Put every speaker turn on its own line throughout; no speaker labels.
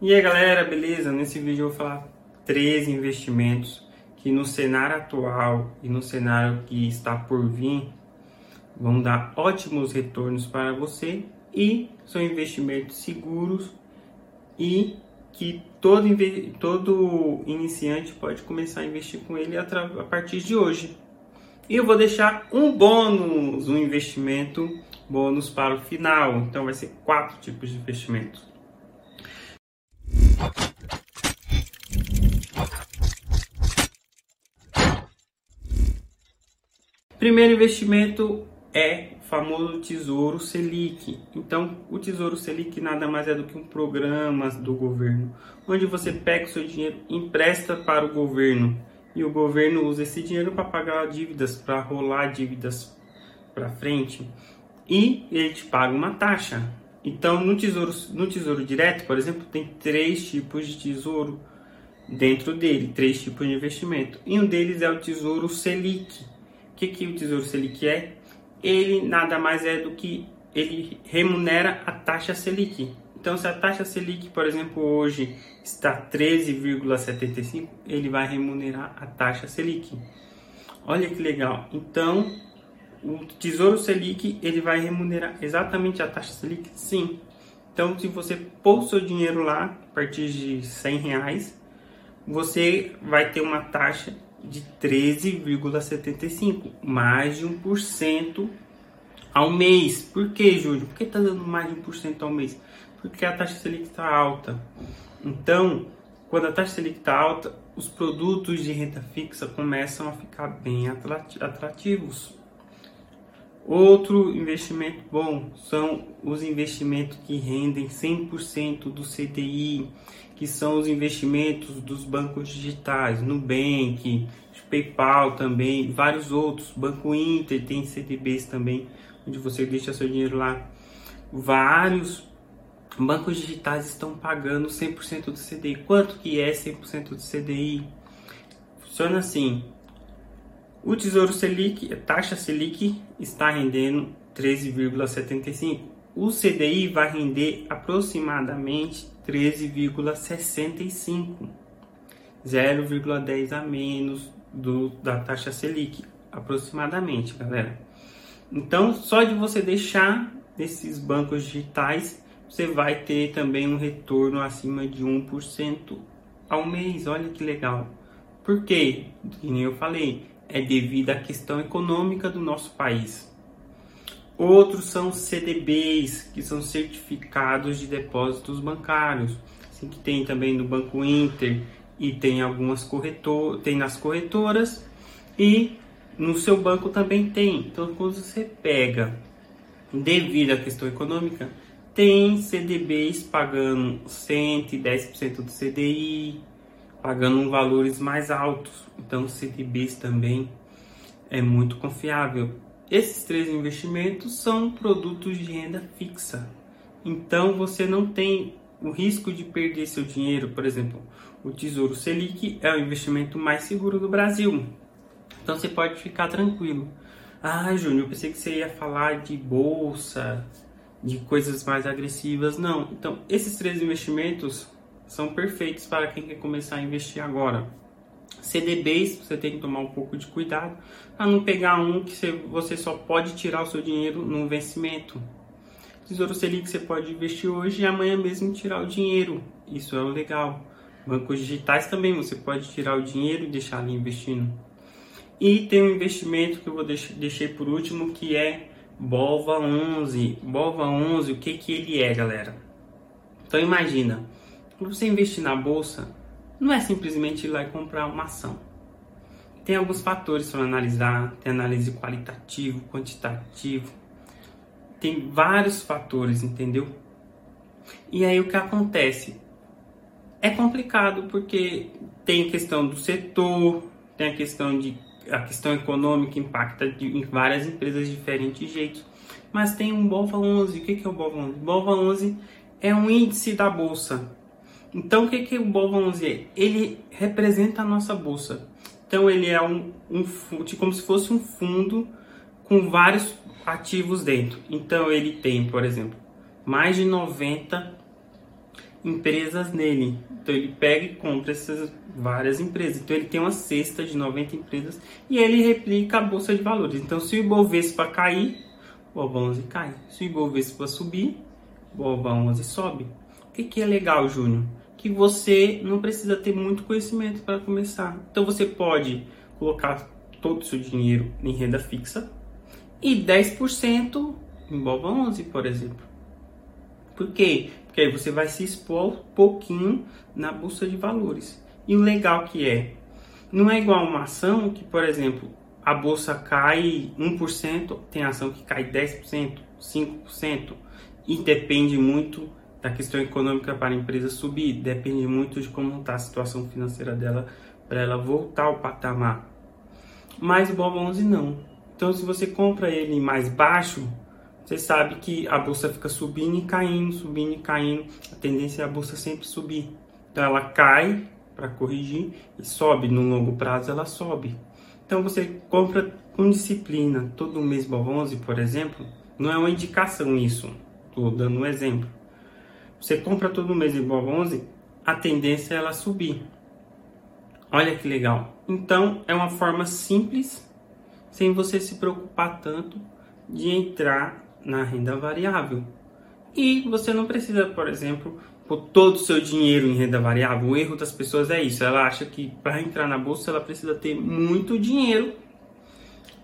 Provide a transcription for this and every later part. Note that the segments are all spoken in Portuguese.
E aí galera, beleza? Nesse vídeo eu vou falar três investimentos que no cenário atual e no cenário que está por vir vão dar ótimos retornos para você e são investimentos seguros e que todo, todo iniciante pode começar a investir com ele a, a partir de hoje. E eu vou deixar um bônus, um investimento bônus para o final. Então vai ser quatro tipos de investimentos. Primeiro investimento é o famoso Tesouro Selic. Então, o Tesouro Selic nada mais é do que um programa do governo, onde você pega o seu dinheiro, empresta para o governo e o governo usa esse dinheiro para pagar dívidas, para rolar dívidas para frente e ele te paga uma taxa. Então, no tesouro, no tesouro direto, por exemplo, tem três tipos de tesouro dentro dele, três tipos de investimento. E um deles é o Tesouro Selic que, que o Tesouro Selic é? Ele nada mais é do que ele remunera a taxa Selic. Então, se a taxa Selic, por exemplo, hoje está 13,75, ele vai remunerar a taxa Selic. Olha que legal. Então, o Tesouro Selic, ele vai remunerar exatamente a taxa Selic? Sim. Então, se você pôr seu dinheiro lá, a partir de 100 reais, você vai ter uma taxa de 13,75, mais de 1% ao mês. Por que, Júlio? Por que está dando mais de 1% ao mês? Porque a taxa Selic está alta. Então, quando a taxa Selic está alta, os produtos de renda fixa começam a ficar bem atrativos. Outro investimento bom são os investimentos que rendem 100% do CDI, que são os investimentos dos bancos digitais, Nubank, PayPal também, vários outros, Banco Inter tem CDBs também, onde você deixa seu dinheiro lá. Vários bancos digitais estão pagando 100% do CDI. Quanto que é 100% do CDI? Funciona assim, o Tesouro Selic, a taxa Selic está rendendo 13,75. O CDI vai render aproximadamente 13,65. 0,10 a menos do, da taxa Selic, aproximadamente, galera. Então, só de você deixar esses bancos digitais, você vai ter também um retorno acima de 1% ao mês. Olha que legal. Por quê? Que nem eu falei, é devido à questão econômica do nosso país. Outros são CDBs, que são certificados de depósitos bancários, assim que tem também no Banco Inter e tem algumas corretoras, tem nas corretoras e no seu banco também tem. Então, quando você pega, devido à questão econômica, tem CDBs pagando 110% do CDI, pagando valores mais altos. Então, CDBs também é muito confiável. Esses três investimentos são produtos de renda fixa. Então, você não tem o risco de perder seu dinheiro. Por exemplo, o Tesouro Selic é o investimento mais seguro do Brasil. Então, você pode ficar tranquilo. Ah, Júnior, eu pensei que você ia falar de bolsa, de coisas mais agressivas. Não. Então, esses três investimentos são perfeitos para quem quer começar a investir agora. CDBs, você tem que tomar um pouco de cuidado para não pegar um que você só pode tirar o seu dinheiro no vencimento. Tesouro Selic você pode investir hoje e amanhã mesmo tirar o dinheiro. Isso é o legal. Bancos digitais também você pode tirar o dinheiro e deixar ali investindo. E tem um investimento que eu vou deixar, deixei por último que é Bova 11. Bova 11, o que que ele é, galera? Então imagina, você investir na bolsa, não é simplesmente ir lá e comprar uma ação. Tem alguns fatores para analisar, tem análise qualitativo, quantitativo, tem vários fatores, entendeu? E aí o que acontece? É complicado porque tem questão do setor, tem a questão de a questão econômica impacta de, em várias empresas de diferentes jeitos. Mas tem um BOVA 11. O que é o BOVA 11? BOVA 11 é um índice da bolsa. Então, o que, que o BOVA11 é? Ele representa a nossa bolsa. Então, ele é um, um como se fosse um fundo com vários ativos dentro. Então, ele tem, por exemplo, mais de 90 empresas nele. Então ele pega e compra essas várias empresas. Então ele tem uma cesta de 90 empresas e ele replica a bolsa de valores. Então se o Ibovespa cair, o IBOVA11 cai. Se o Ibovespa subir, o IBOVA11 sobe. O que, que é legal, Júnior? Que você não precisa ter muito conhecimento para começar. Então você pode colocar todo o seu dinheiro em renda fixa e 10% em BOVA11, por exemplo. Por quê? Porque aí você vai se expor um pouquinho na bolsa de valores. E o legal que é, não é igual uma ação que, por exemplo, a bolsa cai 1%, tem ação que cai 10%, 5%, e depende muito da questão econômica para a empresa subir, depende muito de como está a situação financeira dela para ela voltar ao patamar. Mas o BOVA 11 não. Então, se você compra ele mais baixo, você sabe que a bolsa fica subindo e caindo, subindo e caindo. A tendência é a bolsa sempre subir. Então, ela cai para corrigir e sobe. No longo prazo, ela sobe. Então você compra com disciplina todo mês BOV11, por exemplo, não é uma indicação isso, estou dando um exemplo. Você compra todo mês BOV11, a tendência é ela subir. Olha que legal. Então é uma forma simples, sem você se preocupar tanto de entrar na renda variável. E você não precisa, por exemplo, pôr todo o seu dinheiro em renda variável. O erro das pessoas é isso. Ela acha que para entrar na bolsa ela precisa ter muito dinheiro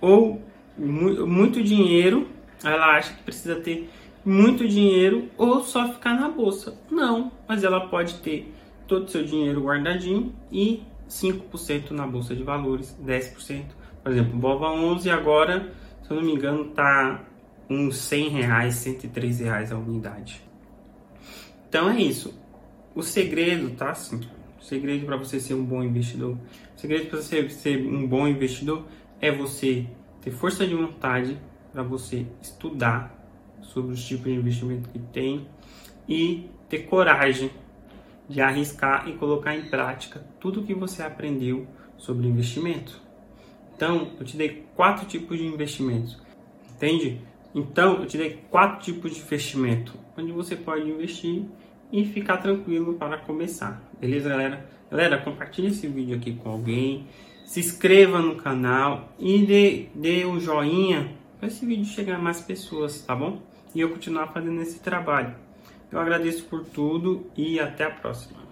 ou mu muito dinheiro. Ela acha que precisa ter muito dinheiro ou só ficar na bolsa. Não, mas ela pode ter todo o seu dinheiro guardadinho e 5% na bolsa de valores, 10%. Por exemplo, Bova 11 agora, se eu não me engano, tá uns 100 reais, 103 reais a unidade. Então é isso. O segredo, tá? Assim, o segredo para você ser um bom investidor, o segredo para você ser um bom investidor é você ter força de vontade para você estudar sobre os tipos de investimento que tem e ter coragem de arriscar e colocar em prática tudo que você aprendeu sobre investimento. Então, eu te dei quatro tipos de investimentos, entende? Então, eu te dei quatro tipos de investimento, onde você pode investir e ficar tranquilo para começar. Beleza, galera? Galera, compartilhe esse vídeo aqui com alguém, se inscreva no canal e dê, dê um joinha para esse vídeo chegar a mais pessoas, tá bom? E eu continuar fazendo esse trabalho. Eu agradeço por tudo e até a próxima.